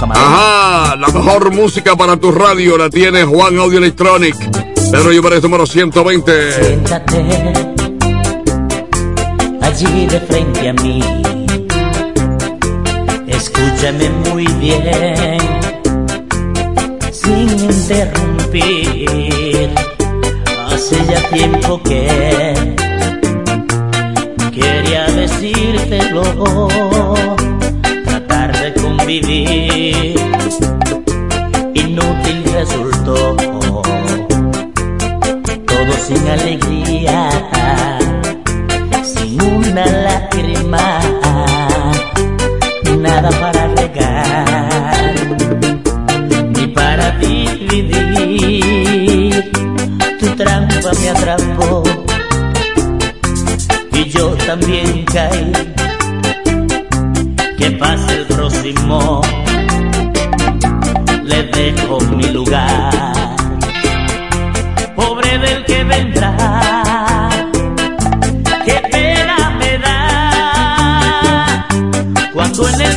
Ajá, la mejor música para tu radio la tiene Juan Audio Electronic. Pedro Lluveres número 120. Siéntate allí de frente a mí. Escúchame muy bien, sin interrumpir. Hace ya tiempo que decírtelo, tratar de convivir. Inútil resultó. Todo sin alegría, sin una lágrima, nada para regar, ni para dividir. Tu trampa me atrapó. Y yo también caí. Que pase el próximo, le dejo mi lugar pobre del que vendrá. Qué pena me da cuando en el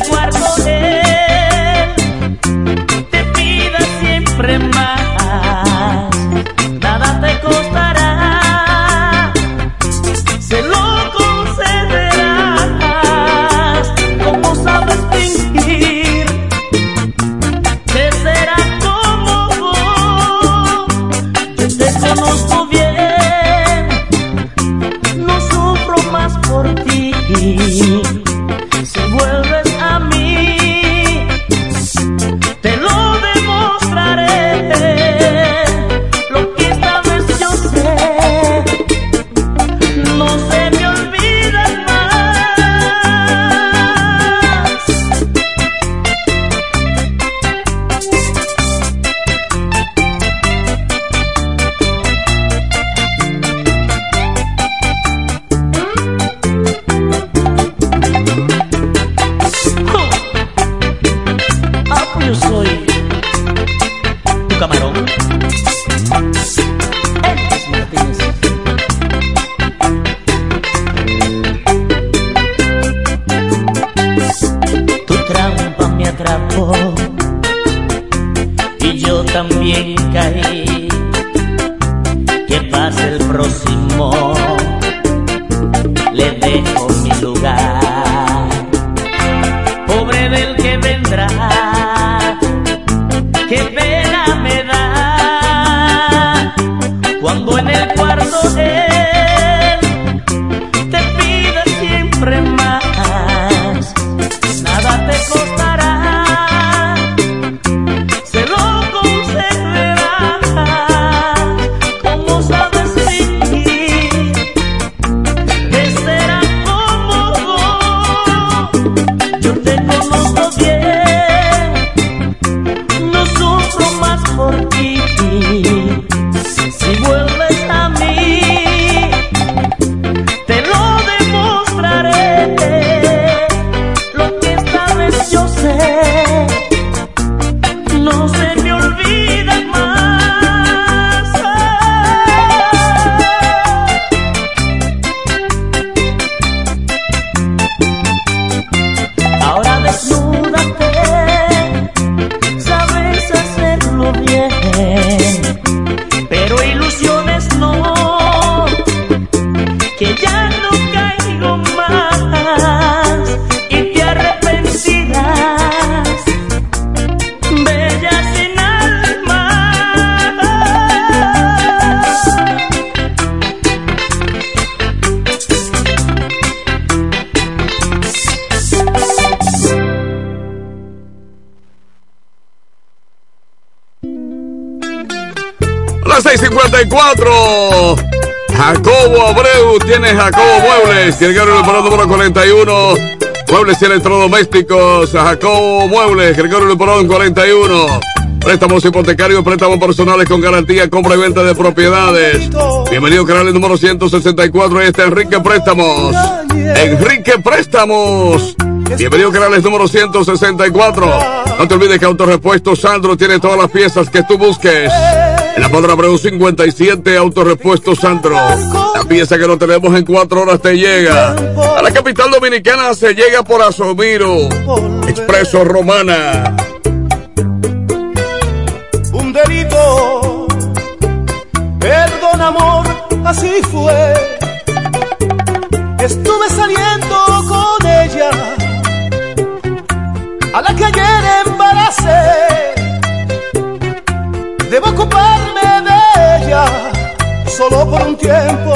Tiene Jacobo Muebles. Gregorio Leporón número 41. Muebles y electrodomésticos. Jacobo Muebles. Gregorio Leporón 41. Préstamos hipotecarios, préstamos personales con garantía, compra y venta de propiedades. Bienvenido canal número 164. Ahí está Enrique Préstamos. Enrique Préstamos. Bienvenido canales número 164. No te olvides que Autorepuesto Sandro tiene todas las piezas que tú busques. Padre Abreu 57, Autorepuesto Sandro. La pieza que no tenemos en cuatro horas te llega. A la capital dominicana se llega por Asomiro. Expreso Romana. un delito. Perdón, amor, así fue. Estuve saliendo con ella, a la que ayer embaracé. Debo ocuparme de ella, solo por un tiempo.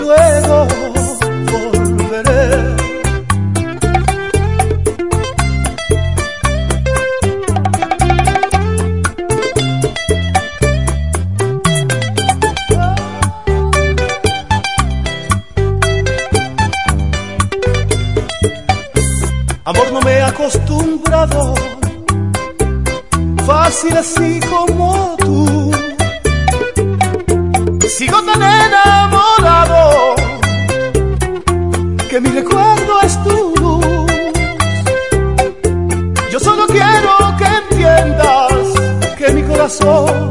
Luego así como tú. Sigo tan enamorado que mi recuerdo es tu luz. Yo solo quiero que entiendas que mi corazón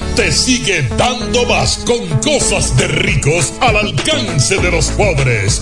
te sigue dando más con cosas de ricos al alcance de los pobres.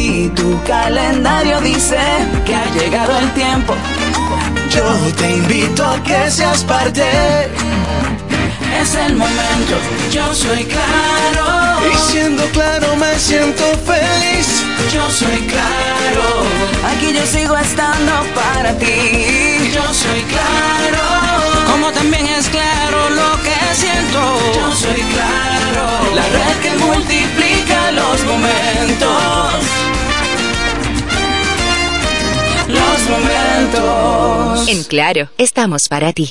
Si tu calendario dice que ha llegado el tiempo, Yo te invito a que seas parte. es el momento. Yo soy claro. Y siendo claro me siento feliz. Yo soy claro. Aquí yo sigo estando para ti. Yo soy claro. Como también es claro lo que siento. Yo soy claro. La red que multiplica los momentos. Los momentos. En Claro, estamos para ti.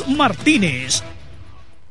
Martínez.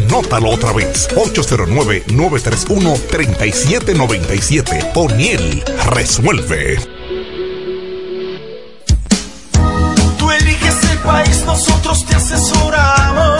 Anótalo otra vez. 809-931-3797. O'Neill resuelve. Tú eliges el país, nosotros te asesoramos.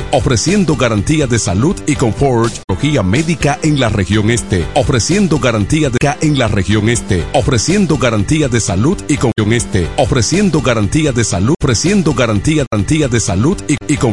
ofreciendo garantía de salud y confort, tecnología médica en la región este, ofreciendo garantía de en la región este, ofreciendo garantía de salud y con este, ofreciendo garantía de salud, ofreciendo garantía, garantía de salud y, y con